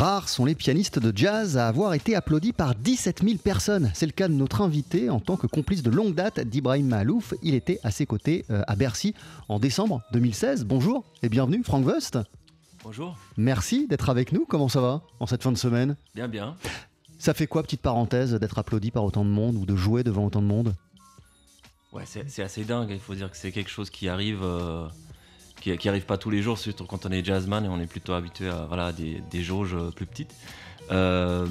Rares sont les pianistes de jazz à avoir été applaudis par 17 000 personnes. C'est le cas de notre invité en tant que complice de longue date d'Ibrahim Malouf. Il était à ses côtés euh, à Bercy en décembre 2016. Bonjour et bienvenue, Franck Wust. Bonjour. Merci d'être avec nous. Comment ça va en cette fin de semaine? Bien, bien. Ça fait quoi, petite parenthèse, d'être applaudi par autant de monde ou de jouer devant autant de monde? Ouais, c'est c'est assez dingue. Il faut dire que c'est quelque chose qui arrive, euh, qui, qui arrive pas tous les jours, surtout quand on est jazzman et on est plutôt habitué à voilà, des, des jauges plus petites. Euh,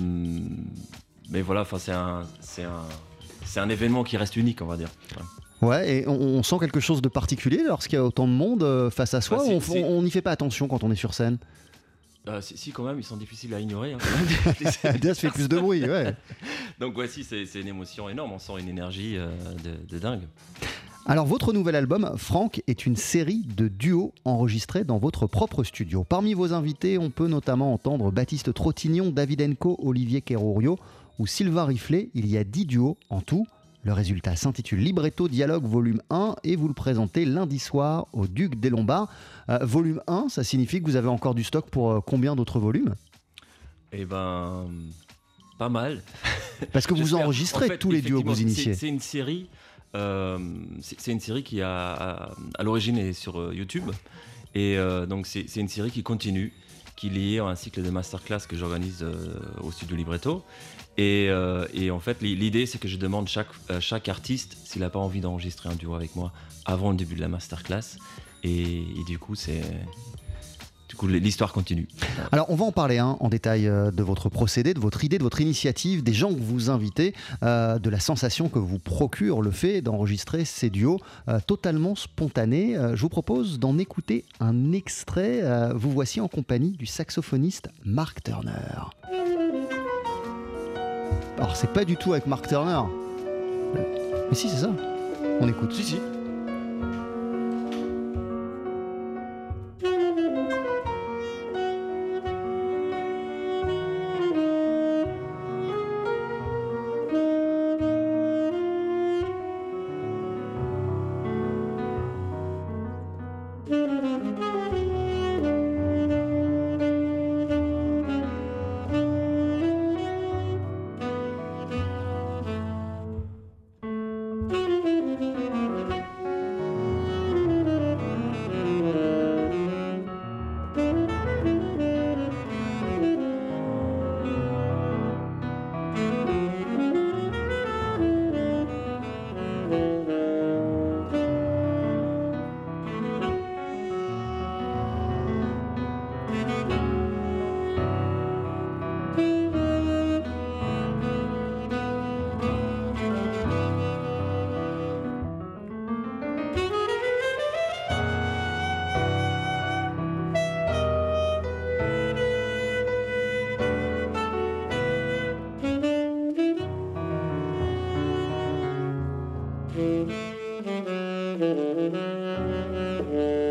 mais voilà, c'est un, un, un événement qui reste unique, on va dire. Ouais. Ouais, et on, on sent quelque chose de particulier lorsqu'il y a autant de monde euh, face à soi Bah, si- on- n'y fait pas attention quand on est sur scène Euh, si, si, quand même, ils sont difficiles à ignorer. hein. Jazz fait plus de bruit, ouais. Donc, ouais, si, c'est c'est une émotion énorme. On sent une énergie euh, de, de dingue. Alors votre nouvel album, Franck, est une série de duos enregistrés dans votre propre studio. Parmi vos invités, on peut notamment entendre Baptiste Trottignon, David Enco, Olivier Kerourio ou Sylvain Riflet. Il y a 10 duos en tout. Le résultat s'intitule Libretto Dialogue Volume 1 et vous le présentez lundi soir au Duc des Lombards. Euh, volume 1, ça signifie que vous avez encore du stock pour euh, combien d'autres volumes? Eh ben, pas mal. Parce que vous enregistrez En fait, tous les duos que vous initiez. C'est une série. Euh, c'est une série qui a à, l'origine est sur euh, YouTube et euh, donc c'est une série qui continue, qui est liée à un cycle de masterclass que j'organise au studio Libretto. Et, et en fait, l'i- l'idée c'est que je demande chaque chaque artiste s'il n'a pas envie d'enregistrer un duo avec moi avant le début de la masterclass. Et, du coup, c'est l'histoire continue. Alors, on va en parler hein, en détail euh, de votre procédé, de votre idée, de votre initiative, des gens que vous invitez, euh, de la sensation que vous procure le fait d'enregistrer ces duos euh, totalement spontanés. Euh, je vous propose d'en écouter un extrait. Euh, vous voici en compagnie du saxophoniste Mark Turner. Alors, c'est pas du tout avec Mark Turner. Mais si, c'est ça. On écoute. Si, si. Thank you.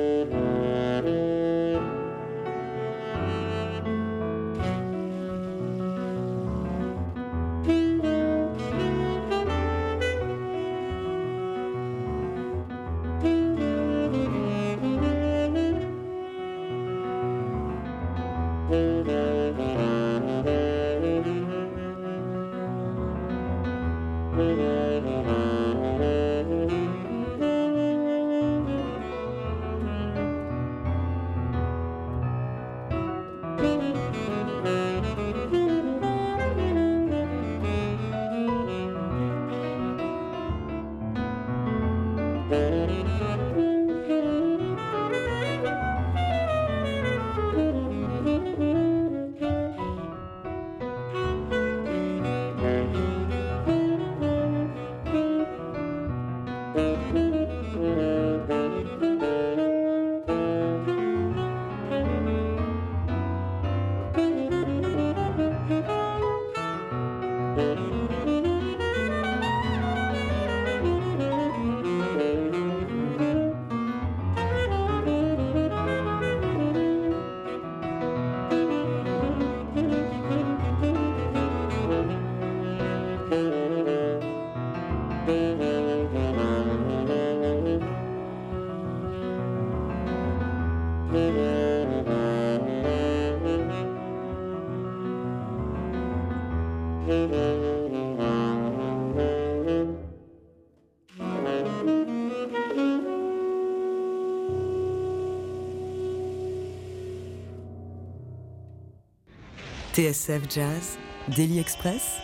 TSF Jazz, Daily Express,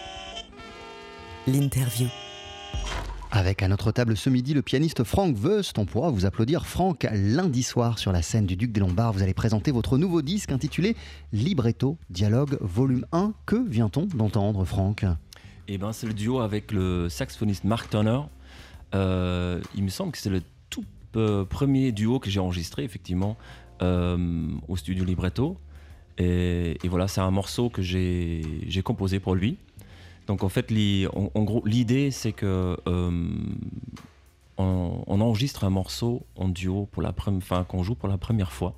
l'interview. Avec à notre table ce midi le pianiste Frank Wust. On pourra vous applaudir. Franck, lundi soir sur la scène du Duc des Lombards, vous allez présenter votre nouveau disque intitulé Libretto Dialogue Volume 1. Que vient-on d'entendre, Franck Eh ben, c'est le duo avec le saxophoniste Mark Turner. Euh, il me semble que c'est le tout euh, premier duo que j'ai enregistré, effectivement, euh, au studio Libretto. Et, et voilà, c'est un morceau que j'ai composé pour lui. Donc en fait, li- en, en gros, l'idée c'est que euh, on, on enregistre un morceau en duo pour la première, enfin qu'on joue pour la première fois.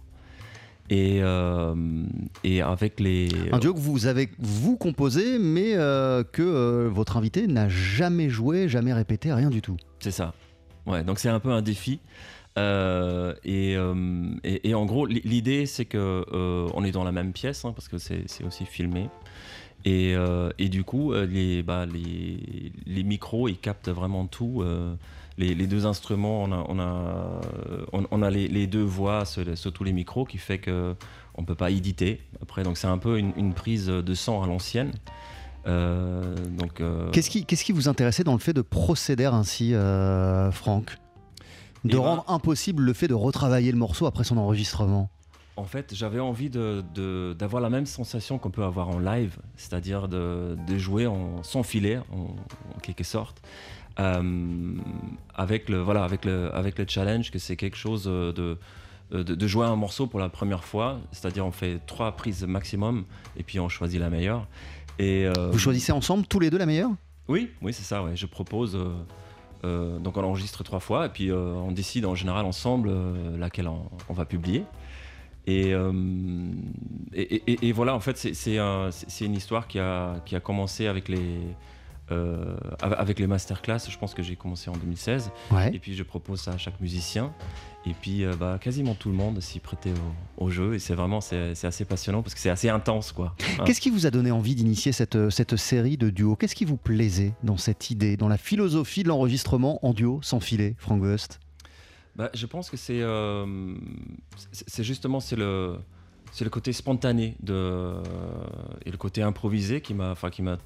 Et, euh, et avec les Un duo que vous avez vous composé, mais euh, que votre invité n'a jamais joué, jamais répété, rien du tout. C'est ça. Ouais, donc c'est un peu un défi. Euh, et, euh, et, en gros, li- l'idée c'est que euh, on est dans la même pièce hein, parce que c'est aussi filmé. Et, du coup, les, bah, les, micros ils captent vraiment tout. les, deux instruments, on a, les, deux voix sur, tous les micros qui fait que on peut pas éditer. Après, donc c'est un peu une, prise de sang à l'ancienne. Qu'est-ce qui, qu'est-ce qui vous intéressait dans le fait de procéder ainsi, Franck? De Eh ben- rendre impossible le fait de retravailler le morceau après son enregistrement En fait, j'avais envie de- de- d'avoir la même sensation qu'on peut avoir en live, c'est-à-dire de, de jouer en, sans filet, en, en quelque sorte, euh, avec, le, voilà, avec, le, avec le challenge que c'est quelque chose de, de, de jouer un morceau pour la première fois, c'est-à-dire on fait trois prises maximum et puis on choisit la meilleure. Et, euh, Vous choisissez ensemble tous les deux la meilleure? Oui, oui, c'est ça. Ouais. Je propose. euh, euh, donc on enregistre trois fois et puis euh, on décide en général ensemble euh, laquelle on, va publier. Et, et, voilà, en fait, c'est une histoire qui a, qui a commencé avec les, euh, avec les masterclass. Je pense que j'ai commencé en 2016. Ouais. Et puis je propose ça à chaque musicien. Et puis euh, bah, quasiment tout le monde s'y prêtait au, au jeu. Et c'est vraiment c'est assez passionnant parce que c'est assez intense. quoi. Hein. Qu'est-ce qui vous a donné envie d'initier cette, cette série de duos? Qu'est-ce qui vous plaisait dans cette idée, dans la philosophie de l'enregistrement en duo sans filet, Frank Wust Bah, je pense que c'est euh, justement c'est le c'est le côté spontané de et le côté improvisé qui m'a enfin qui m'a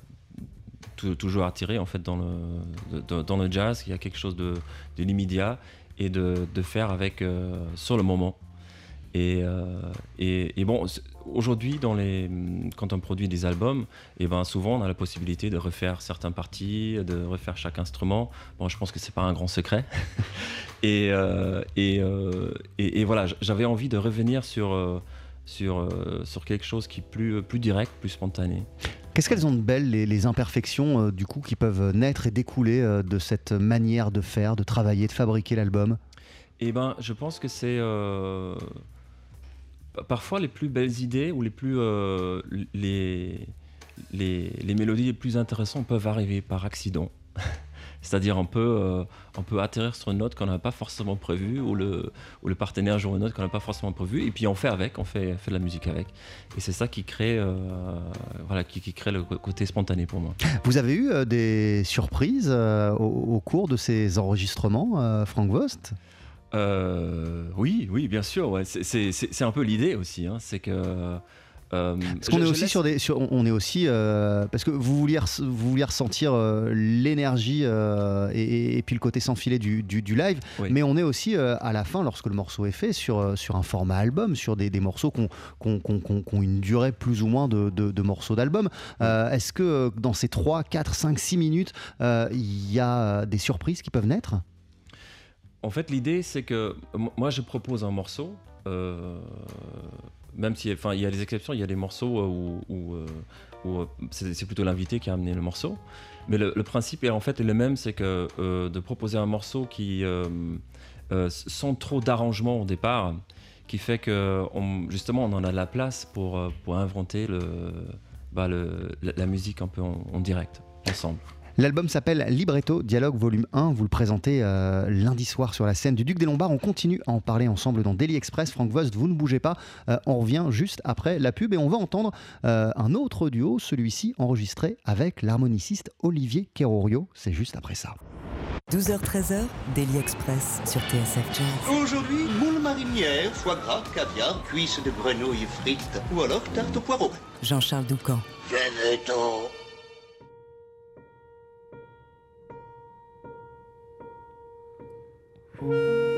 toujours attiré en fait dans le dans le jazz. Il y a quelque chose de, de l'immédiat et de, de faire avec euh, sur le moment. Et, euh, et, et bon aujourd'hui dans les quand on produit des albums et ben souvent on a la possibilité de refaire certaines parties de refaire chaque instrument. Bon je pense que c'est pas un grand secret. Et, euh, et, et, voilà, j'avais envie de revenir sur, sur, sur quelque chose qui est plus, plus direct, plus spontané. Qu'est-ce qu'elles ont de belles, les, imperfections euh, du coup qui peuvent naître et découler euh, de cette manière de faire, de travailler, de fabriquer l'album? Et ben, je pense que c'est euh, pa- parfois les plus belles idées ou les plus les mélodies les plus intéressantes peuvent arriver par accident. C'est-à-dire on peut, euh, on peut atterrir sur une note qu'on n'a pas forcément prévue ou le, ou le partenaire joue une note qu'on n'a pas forcément prévue et puis on fait avec, on fait, fait de la musique avec. Et c'est ça qui crée, euh, voilà, qui, qui crée le côté spontané pour moi. Vous avez eu euh, des surprises au, au cours de ces enregistrements, Frank Wust Euh, oui, oui, bien sûr. Ouais. C'est un peu l'idée aussi. hein, c'est que. Euh, Parce qu'on est aussi laisse- sur des, sur- on est aussi euh, parce que vous vouliez, res- vous vouliez ressentir euh, l'énergie et, et puis le côté sans filet du, du- du live, Oui. mais on est aussi à la fin lorsque le morceau est fait sur, sur un format album, sur des, des morceaux qui ont, une durée plus ou moins de, de- de morceaux d'album. Est-ce que dans ces 3, 4, 5, 6 minutes, il y a des surprises qui peuvent naître? En fait, l'idée, c'est que moi, je propose un morceau. euh, même si, enfin, il y a des exceptions, il y a des morceaux euh, où, euh, euh, c'est plutôt l'invité qui a amené le morceau. Mais le, principe est en fait le même, c'est que de proposer un morceau qui, sans trop d'arrangement au départ, qui fait que justement on en a la place pour, pour inventer le, bah, la, musique un peu en direct, ensemble. L'album s'appelle Libretto Dialogue Volume 1. Vous le présentez euh, lundi soir sur la scène du Duc des Lombards. On continue à en parler ensemble dans Daily Express. Franck Vost, vous ne bougez pas. Euh, on revient juste après la pub et on va entendre euh, un autre duo, celui-ci enregistré avec l'harmoniciste Olivier Kerorio. C'est juste après ça. 12h-13h, Daily Express sur TSF Jazz. Aujourd'hui, moule marinière, foie gras, caviar, cuisses de grenouille frites ou alors tarte au poireau. Jean-Charles Doucan. Venez-t'en. Música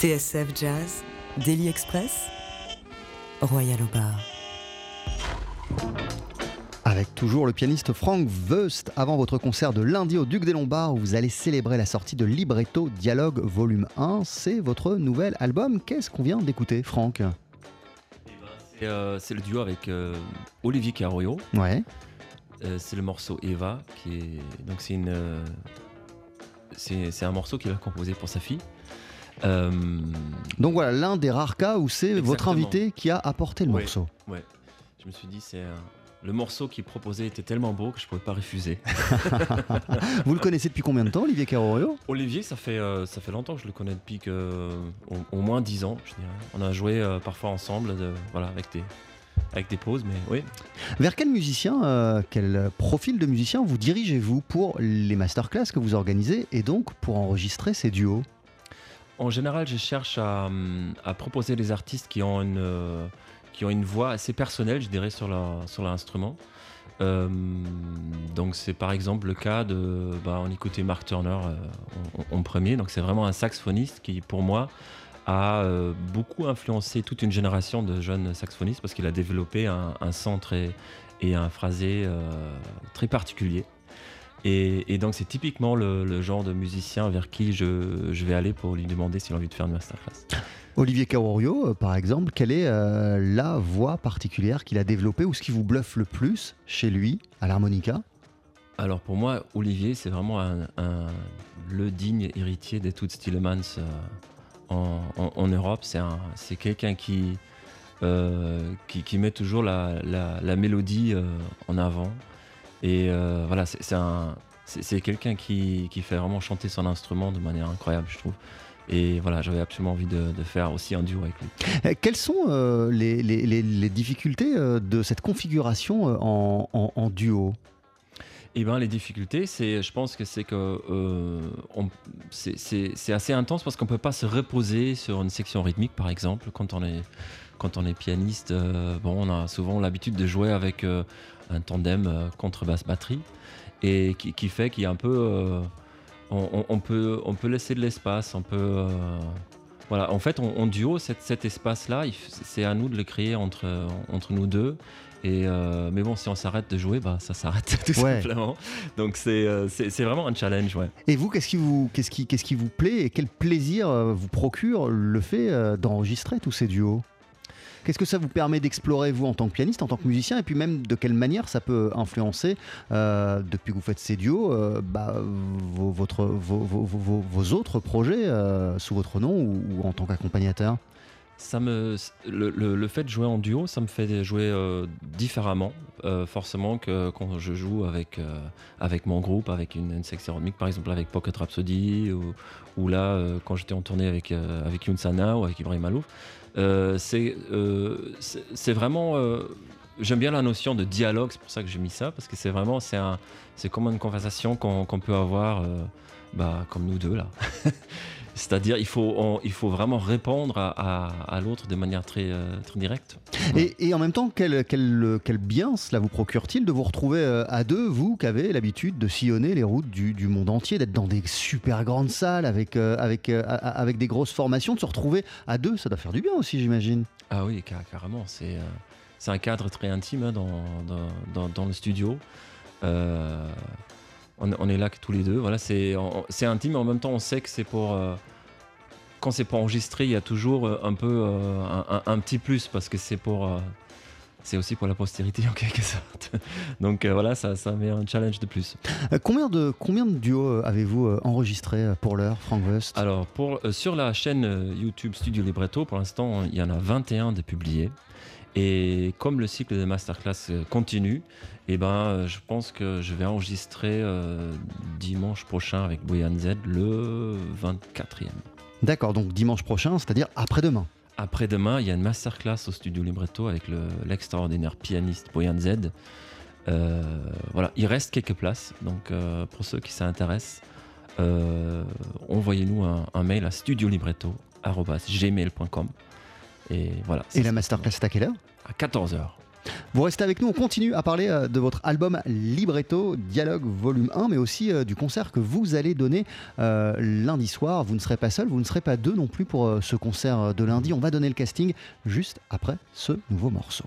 TSF Jazz, Daily Express, Royal au bar. Avec toujours le pianiste Frank Wust avant votre concert de lundi au Duc des Lombards où vous allez célébrer la sortie de Libretto Dialogue Volume 1. C'est votre nouvel album. Qu'est-ce qu'on vient d'écouter, Franck Et, euh, c'est le duo avec euh, Olivier Carrio. Ouais. Euh, c'est le morceau Eva, qui est donc c'est une euh, c'est c'est un morceau qu'il a composé pour sa fille. Euh, Donc voilà, l'un des rares cas où c'est votre invité qui a apporté le Oui. morceau. ouais, je me suis dit c'est le morceau qu'il proposait était tellement beau que je pouvais pas refuser. Vous le connaissez depuis combien de temps, Olivier Carrorio Olivier, ça fait euh, ça fait longtemps que je le connais depuis que euh, au, au moins 10 ans, je dirais. On a joué euh, parfois ensemble, de- voilà, avec des avec des pauses, mais oui. Vers quel musicien, euh, quel profil de musicien vous dirigez-vous pour les masterclass que vous organisez et donc pour enregistrer ces duos? En général, je cherche à, hum, à proposer des artistes qui ont une, euh, qui voix assez personnelle, je dirais, sur sur l'instrument. Euh, donc c'est par exemple le cas de, bah, on écoutait Mark Turner euh, en, premier, donc c'est vraiment un saxophoniste qui, pour moi, a euh, beaucoup influencé toute une génération de jeunes saxophonistes parce qu'il a développé un, un son très- et un phrasé très particulier. Et, et donc c'est typiquement le, le genre de musicien vers qui je, je vais aller pour lui demander s'il a envie de faire une masterclass. Olivier Carrorio, euh, par exemple, quelle est euh, la voix particulière qu'il a développée ou ce qui vous bluffe le plus chez lui à l'harmonica? Alors pour moi, Olivier, c'est vraiment un, un- le digne héritier des Toots Tillemans euh, en, en- en Europe. C'est un- c'est quelqu'un qui, euh, qui, qui met toujours la, la- la mélodie en avant. Et euh, voilà, c'est c'est un- c'est- c'est quelqu'un qui, qui fait vraiment chanter son instrument de manière incroyable, je trouve. Et voilà, j'avais absolument envie de, faire aussi un duo avec lui. Euh, Quelles sont euh, les, difficultés de cette configuration en duo? Eh ben, les difficultés, c'est, je pense que c'est que euh, c'est- assez intense parce qu'on peut pas se reposer sur une section rythmique, par exemple, quand on est quand on est pianiste. euh, bon, on a souvent l'habitude de jouer avec euh, un tandem euh, contrebasse batterie et qui, fait qu'il y a un peu, on, peut on peut laisser de l'espace, on peut voilà. En fait, en, duo, cet, cet espace-là, c'est à nous de le créer entre entre nous deux. Et euh, mais bon, si on s'arrête de jouer, bah ça s'arrête tout Ouais. simplement. Donc c'est euh, c'est vraiment un challenge, ouais. Et vous, qu'est-ce qui vous, qu'est-ce qui, qu'est-ce qui vous plaît et quel plaisir euh, vous procure le fait d'enregistrer tous ces duos? Qu'est-ce que ça vous permet d'explorer, vous, en tant que pianiste, en tant que musicien, et puis même de quelle manière ça peut influencer, euh, depuis que vous faites ces duos, euh, bah, vos, votre, vos, vos- vos- vos autres projets euh, sous votre nom ou, ou en tant qu'accompagnateur? Ça me, le, le- fait de jouer en duo, ça me fait jouer euh, différemment, euh, forcément, que quand je joue avec, euh, avec mon groupe, avec une, une rythmique, par exemple avec Pocket Rhapsody, ou, là, quand j'étais en tournée avec, avec Youn Sana ou avec Ibrahim Malouf. C'est c'est vraiment. J'aime bien la notion de dialogue, c'est pour ça que j'ai mis ça, parce que c'est vraiment, c'est un- comme une conversation qu'on qu'on peut avoir, bah, comme nous deux là. C'est-à-dire, il faut, on- il faut vraiment répondre à, à- à l'autre de manière très, euh, très directe. Et, et en même temps, quel, quel, quel bien cela vous procure-t-il de vous retrouver euh, à deux, vous qui avez l'habitude de sillonner les routes du, du monde entier, d'être dans des super grandes salles avec, euh, avec, avec des grosses formations, de se retrouver à deux, ça doit faire du bien aussi, j'imagine. Ah oui, car- carrément. C'est euh, un cadre très intime hein, dans, dans, dans- dans le studio. Euh, on, on est là que tous les deux. Voilà, c'est intime, mais en même temps, on sait que c'est pour. euh, quand c'est pour enregistrer, il y a toujours euh, un peu euh, un, petit plus parce que c'est pour. euh, c'est aussi pour la postérité en quelque sorte. Donc voilà, ça, ça met un challenge de plus. Combien, de, combien de duos avez-vous enregistrés euh, pour l'heure, Frank West? Alors, pour, sur la chaîne YouTube Studio Libretto, pour l'instant, il y en a 21 de publiés. Et comme le cycle de masterclass continue, eh ben, euh, je pense que je vais enregistrer euh, dimanche prochain avec Boyan Z le 24e. D'accord, donc dimanche prochain, c'est-à-dire après-demain. Après-demain, il y a une masterclass au Studio Libretto avec le- l'extraordinaire pianiste Boyan Z. Euh, voilà, il reste quelques places, donc euh, pour ceux qui s'intéressent, envoyez-nous un, un mail à studiolibretto.gmail.com. Et voilà. Et la masterclass, c'est à quelle heure? À 14h. Vous restez avec nous, on continue à parler euh, de votre album Libretto, Dialogue Volume 1, mais aussi euh, du concert que vous allez donner euh, lundi soir. Vous ne serez pas seul, vous ne serez pas deux non plus pour ce concert de lundi. On va donner le casting juste après ce nouveau morceau.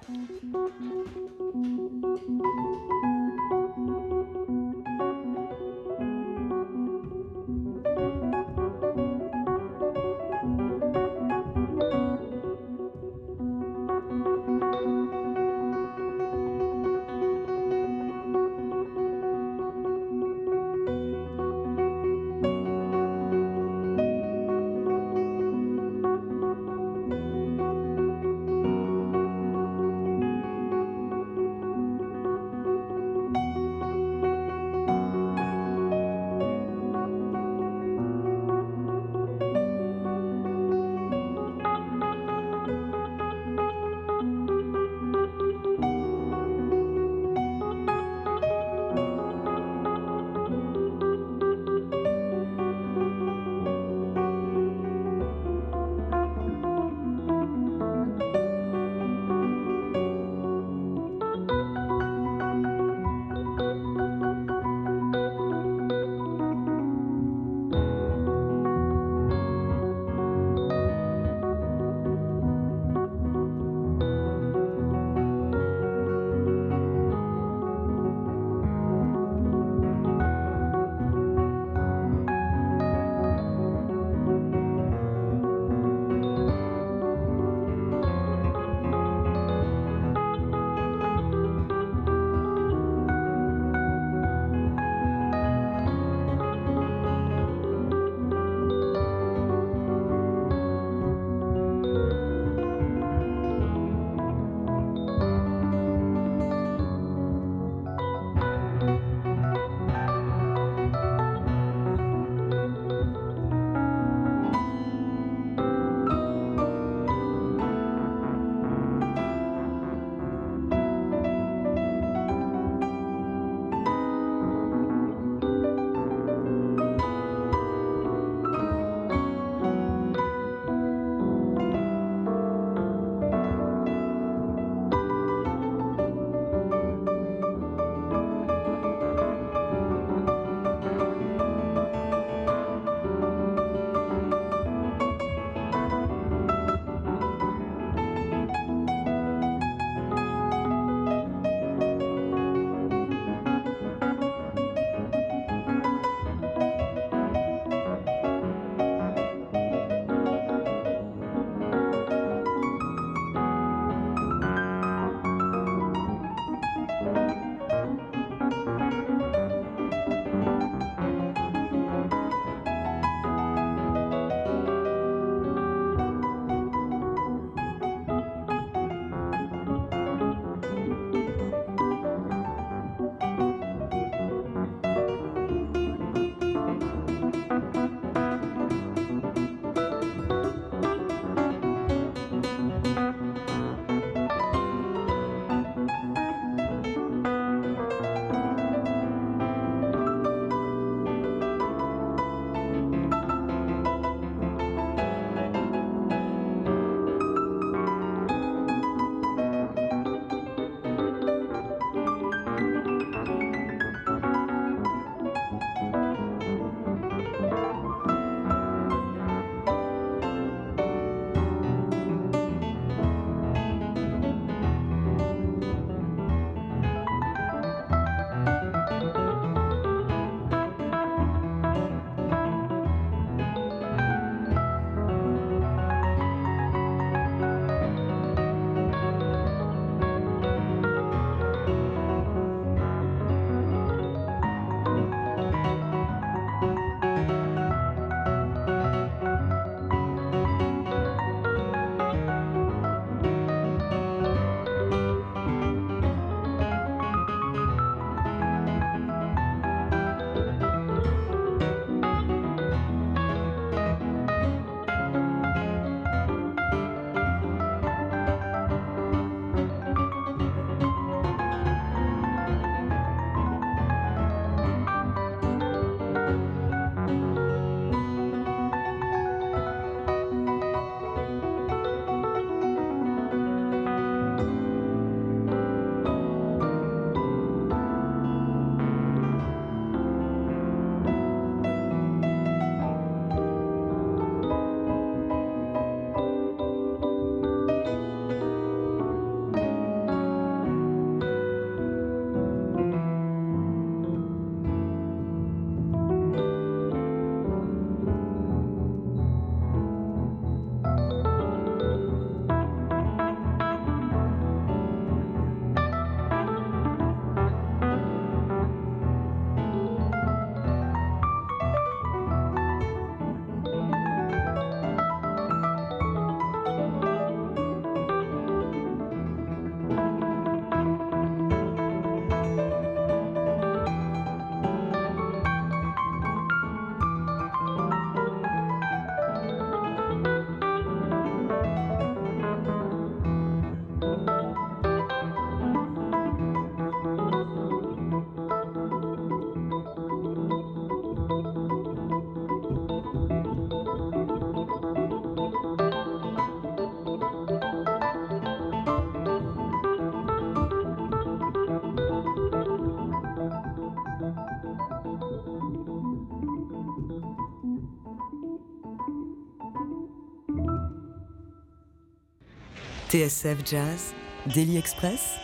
TSF Jazz, Daily Express,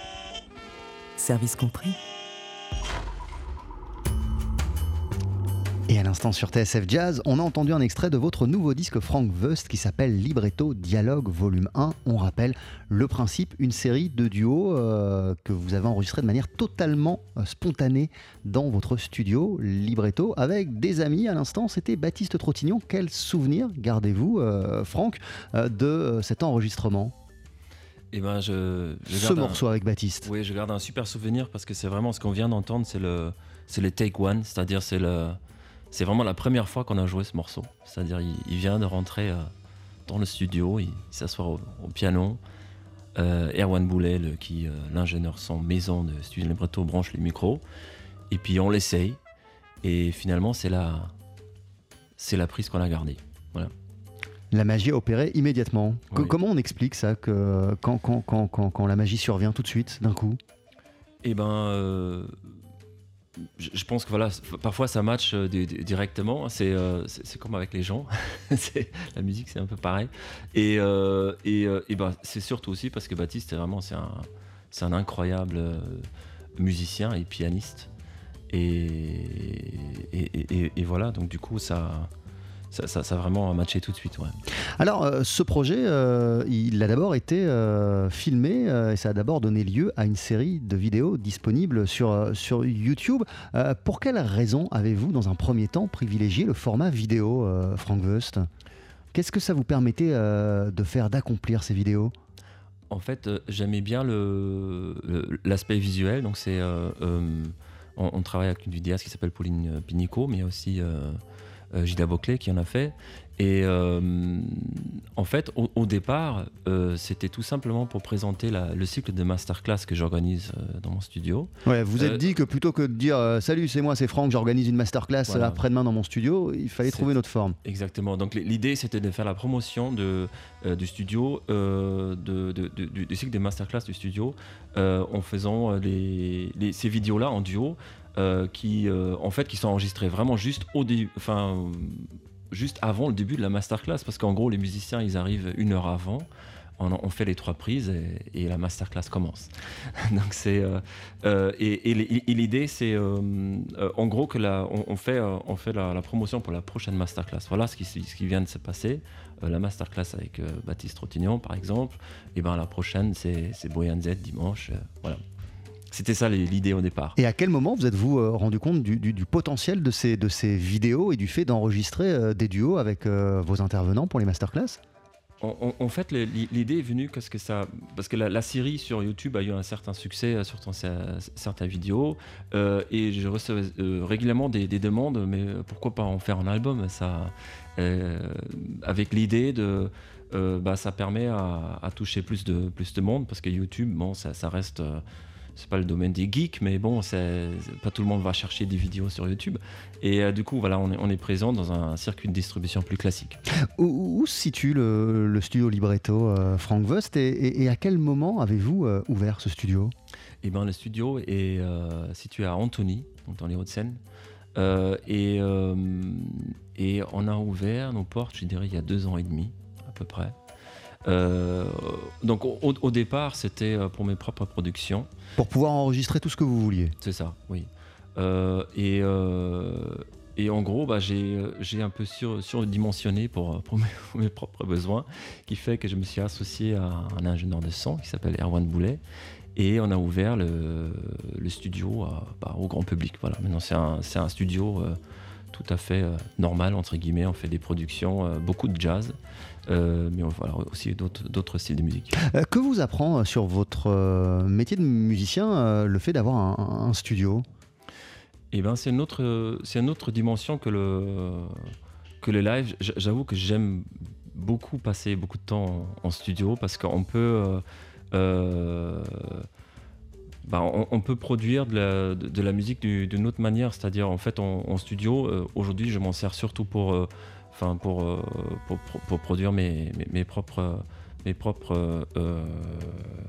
service compris. Et à l'instant sur TSF Jazz, on a entendu un extrait de votre nouveau disque Frank Wust qui s'appelle Libretto Dialogue Volume 1. On rappelle le principe, une série de duos euh, que vous avez enregistré de manière totalement euh, spontanée dans votre studio Libretto avec des amis. À l'instant, c'était Baptiste Trottignon. Quel souvenir gardez-vous, euh, Franck, de cet enregistrement? Et ben, je, je Ce un- morceau avec Baptiste. Oui, je garde un super souvenir parce que c'est vraiment ce qu'on vient d'entendre, c'est le, c'est le take one, c'est-à-dire c'est le, c'est vraiment la première fois qu'on a joué ce morceau. C'est-à-dire il, il vient de rentrer euh, dans le studio, il, il s'assoit au, au piano. Euh, Erwan Boulet, le- qui euh, l'ingénieur son maison de Studio Libretto, branche les micros et puis on l'essaye et finalement c'est la, c'est la prise qu'on a gardée. La magie a opéré immédiatement. Oui. Comment on explique ça que quand, quand, quand, quand, quand la magie survient tout de suite, d'un coup Eh ben, euh, je, pense que voilà, parfois ça match euh, di- di- directement. C'est euh, c'est comme avec les gens. La musique, c'est un peu pareil. Et, euh, et, et ben, c'est surtout aussi parce que Baptiste, c'est vraiment, c'est un, c'est un incroyable musicien et pianiste. Et- et- et voilà, donc du coup, ça, ça, ça, ça a vraiment matché tout de suite. Ouais. Alors, euh, ce projet, euh, il a d'abord été euh, filmé euh, et ça a d'abord donné lieu à une série de vidéos disponibles sur, euh, sur YouTube. Euh, pour quelle raison avez-vous, dans un premier temps, privilégié le format vidéo, euh, Frank Wust? Qu'est-ce que ça vous permettait euh, de faire, d'accomplir ces vidéos? En fait, euh, j'aimais bien le- le- l'aspect visuel. Donc, c'est, euh, euh, on, on travaille avec une vidéaste qui s'appelle Pauline Pinico, mais aussi Gilda Boclet qui en a fait. Et euh, en fait, au, au départ, euh, c'était tout simplement pour présenter la- le cycle de masterclass que j'organise euh, dans mon studio. Ouais, vous êtes Euh, dit que plutôt que de dire euh, Salut, c'est moi, c'est Franck, j'organise une masterclass Voilà. après-demain dans mon studio, il fallait trouver notre forme. Exactement. Donc l'idée c'était de faire la promotion de, euh, du studio, euh, de, de- de- du, cycle des masterclass du studio, euh, en faisant euh, les, les- ces vidéos-là en duo, euh, qui euh, en fait qui sont enregistrées vraiment juste au enfin euh, juste avant le début de la masterclass, parce qu'en gros les musiciens ils arrivent une heure avant. On, fait les trois prises et, et la masterclass commence. Donc c'est et, l'idée c'est en gros que on, fait on fait la, promotion pour la prochaine masterclass. Voilà ce qui, ce qui vient de se passer. Euh, la masterclass avec Baptiste Trottignon par exemple. Et ben la prochaine c'est Boyan Z dimanche. voilà. C'était ça l'idée au départ. Et à quel moment vous êtes-vous euh, rendu compte du, du- du potentiel de ces, de ces vidéos et du fait d'enregistrer euh, des duos avec euh, vos intervenants pour les masterclass? En, en- en fait, l'idée est venue parce que ça, parce que la, la série sur YouTube a eu un certain succès sur certaines vidéos, euh, et je recevais euh, régulièrement des, des demandes, mais pourquoi pas en faire un album? Ça, euh, avec l'idée de, euh, bah, ça permet à, à toucher plus de plus de monde, parce que YouTube, bon, ça, ça reste euh, c'est pas le domaine des geeks, mais bon, c'est pas tout le monde va chercher des vidéos sur YouTube. Et euh, du coup, voilà, on est, on est présent dans un circuit de distribution plus classique. Où, où se situe le, le studio Libretto, euh, Frank Wust, et, et- et à quel moment avez-vous euh, ouvert ce studio? Eh ben, le studio est situé à Antony, dans les Hauts-de-Seine. Et, et on a ouvert nos portes, je dirais, il y a deux ans et demi, à peu près. Euh, donc au, départ, c'était euh, pour mes propres productions. Pour pouvoir enregistrer tout ce que vous vouliez C'est ça, oui. Euh, et, euh, et en gros, bah, j'ai un peu sur- surdimensionné pour, pour mes, pour mes propres besoins, qui fait que je me suis associé à un ingénieur de son qui s'appelle Erwan Boulet. Et on a ouvert le, le studio à- bah, au grand public. Voilà. Maintenant, c'est un, studio tout à fait euh, normal, entre guillemets. On fait des productions, euh, beaucoup de jazz, euh, mais on- voilà, aussi d'autres styles de musique. Euh, Que vous apprend euh, sur votre métier de musicien le fait d'avoir un, un studio? Eh ben, c'est une autre, c'est une autre dimension que le, que le live. J'avoue que j'aime beaucoup passer beaucoup de temps en, en studio parce qu'on peut, bah, on, peut produire de la, de, musique du- d'une autre manière. C'est-à-dire, en fait, en, studio, euh, aujourd'hui, je m'en sers surtout pour, euh, euh, pour, produire mes, propres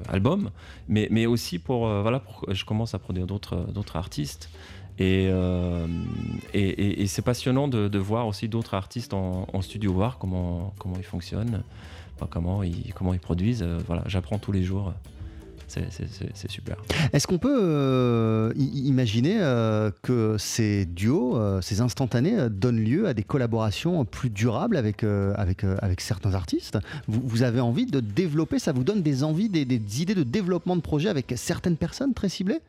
albums, mais, aussi pour, voilà, je commence à produire d'autres artistes. Et, c'est passionnant de, voir aussi d'autres artistes en, studio, voir comment, comment ils fonctionnent. comment ils, comment ils produisent. Voilà, j'apprends tous les jours. C'est- super. Est-ce qu'on peut euh, imaginer euh, que ces duos, euh, ces instantanés, euh, donnent lieu à des collaborations plus durables avec, euh, avec, euh, avec certains artistes? Vous, vous avez envie de développer, ça vous donne des envies, des, des idées de développement de projets avec certaines personnes très ciblées?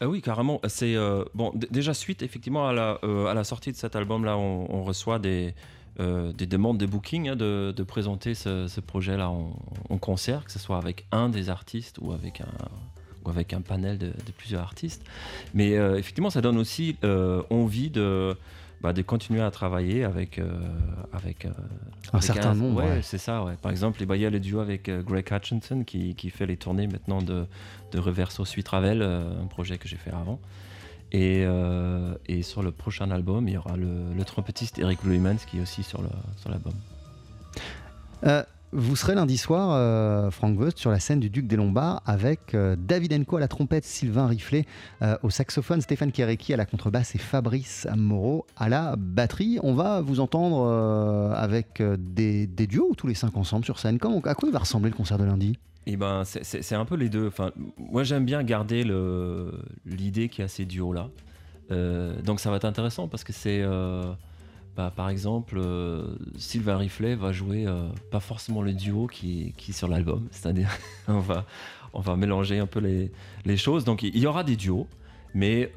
Ah oui, carrément. C'est euh, bon. déjà suite effectivement à la, euh, à la sortie de cet album-là, on, on reçoit des, euh, des demandes de booking hein, de, de présenter ce, ce projet-là en, en concert, que ce soit avec un des artistes ou avec un ou avec un panel de, de plusieurs artistes. Mais euh, effectivement, ça donne aussi euh, envie de bah, de continuer à travailler avec avec Un avec certain nombre. Ouais, ouais. c'est ça. Ouais. Par exemple, il y a le duo avec Greg Hutchinson qui, qui fait les tournées maintenant de, de Reverso Suite Ravel, euh, un projet que j'ai fait avant. Et, euh, et sur le prochain album, il y aura le, trompettiste Eric Bluemans qui est aussi sur le- sur l'album. Euh, vous serez lundi soir, euh, Frank West, sur la scène du Duc des Lombards avec euh, David Enco à la trompette, Sylvain Riflet euh, au saxophone, Stéphane Kéréki à la contrebasse et Fabrice Moreau à la batterie. On va vous entendre avec des, des duos ou tous les cinq ensemble sur scène. Comment, à quoi va ressembler le concert de lundi? Et ben, c'est- un peu les deux. Enfin, moi, j'aime bien garder l'idée qu'il y a ces duos-là. Euh, donc, ça va être intéressant parce que c'est. euh, bah, par exemple, euh, Sylvain Riflet va jouer pas forcément le duo qui, qui est sur l'album. C'est-à-dire, on va, on va mélanger un peu les, les choses. Donc, il y aura des duos, mais.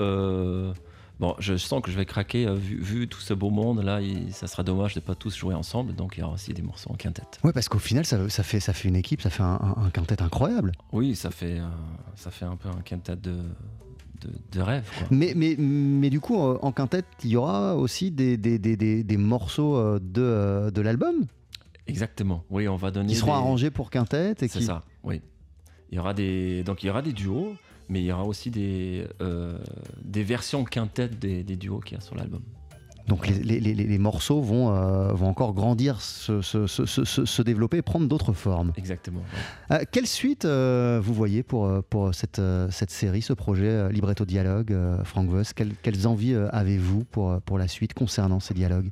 Bon, je sens que je vais craquer euh, vu, vu tout ce beau monde là. il- ça sera dommage de pas tous jouer ensemble, donc il y aura aussi des morceaux en quintette. Ouais, parce qu'au final, ça, ça fait, ça fait une équipe, ça fait un, un- un quintet incroyable. Oui, ça fait, euh, ça fait un peu un quintet de, de, de rêve. Quoi. Mais, mais, mais du coup, en quintet, il y aura aussi des, des, des, des- des morceaux euh, de, de l'album? Exactement. Oui, on va donner. qui seront arrangés pour quintet. et C'est qui... ça. Oui. Il y aura des, donc il y aura des duos, mais il y aura aussi des, euh, des versions quintettes des, des duos qu'il y a sur l'album. Donc les, les- les- les morceaux vont, euh, vont encore grandir, se, se- se- se- développer, prendre d'autres formes. Exactement. ouais. Euh, quelle suite euh, vous voyez pour, pour cette, cette série, ce projet Libretto Dialogue, Frank Voss Quelles, quelles envies avez-vous pour, pour la suite concernant ces dialogues?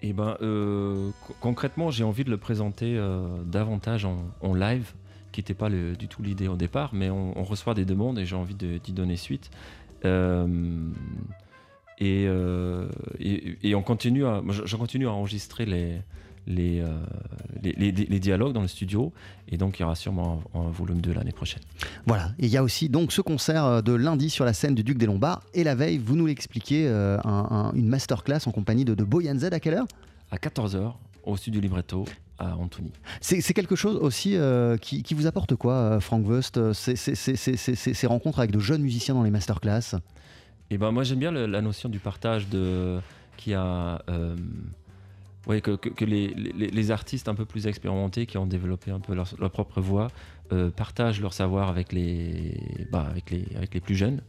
Et ben, co- concrètement, j'ai envie de le présenter davantage en, en live, qui n'était pas le- du tout l'idée au départ, mais on, on reçoit des demandes et j'ai envie de- d'y donner suite. Euh, et, euh, et, et on continue à, je, continue à enregistrer les, les, euh, les, les- les dialogues dans le studio, et donc il y aura sûrement un, un volume 2 l'année prochaine. Voilà, et il y a aussi donc ce concert de lundi sur la scène du Duc des Lombards, et la veille, vous nous l'expliquez, euh, un- un- une masterclass en compagnie de, de Boyan Z à quelle heure? À 14h, au studio Libretto, à Antony. C'est quelque chose aussi euh, qui, qui vous apporte quoi, euh, Frank Wust euh, ces- rencontres avec de jeunes musiciens dans les masterclass Et ben moi j'aime bien le- la notion du partage de qui a euh, ouais, que, que- que les, les- les artistes un peu plus expérimentés qui ont développé un peu leur, leur propre voix partagent leur savoir avec les, bah, avec les avec les plus jeunes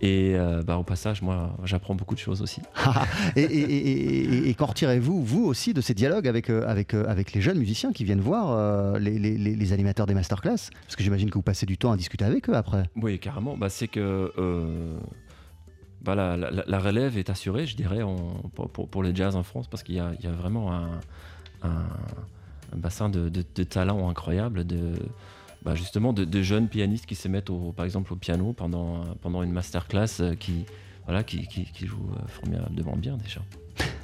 et euh, bah, au passage moi j'apprends beaucoup de choses aussi. Et, et- et- et- et qu'en retirez-vous, vous aussi, de ces dialogues avec, euh, avec, euh, avec les jeunes musiciens qui viennent voir euh, les, les- les- les animateurs des masterclass? Parce que j'imagine que vous passez du temps à discuter avec eux après. oui carrément. Bah, c'est que euh, bah, la, la- la relève est assurée je dirais pour, le jazz en France parce qu'il y a, il y a vraiment un, un- un bassin de, de, de talents incroyables de bah, justement de, de jeunes pianistes qui se mettent au, par exemple au piano pendant, pendant une masterclass euh, qui, voilà, qui, qui, qui jouent euh, formidablement bien déjà.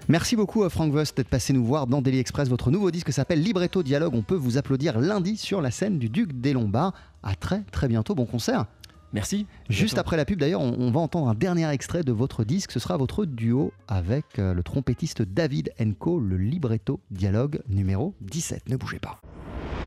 Merci beaucoup, euh, Frank Voss, d'être passé nous voir dans Daily Express. Votre nouveau disque s'appelle Libretto Dialogue. On peut vous applaudir lundi sur la scène du Duc des Lombards. À très très bientôt. Bon concert. Merci. Juste Bientôt. après la pub, d'ailleurs, on, on va entendre un dernier extrait de votre disque. Ce sera votre duo avec euh, le trompettiste David Enco, le Libretto Dialogue numéro 17. Ne bougez pas.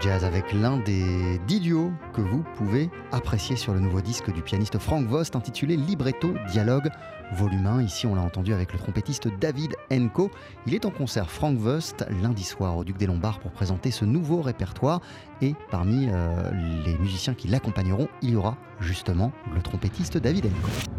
Jazz avec l'un des dix que vous pouvez apprécier sur le nouveau disque du pianiste Frank Vost intitulé Libretto Dialogue Volume 1. Ici, on l'a entendu avec le trompettiste David Enco. Il est en concert Frank Vost lundi soir au Duc des Lombards pour présenter ce nouveau répertoire. Et parmi euh, les musiciens qui l'accompagneront, il y aura justement le trompettiste David Enco.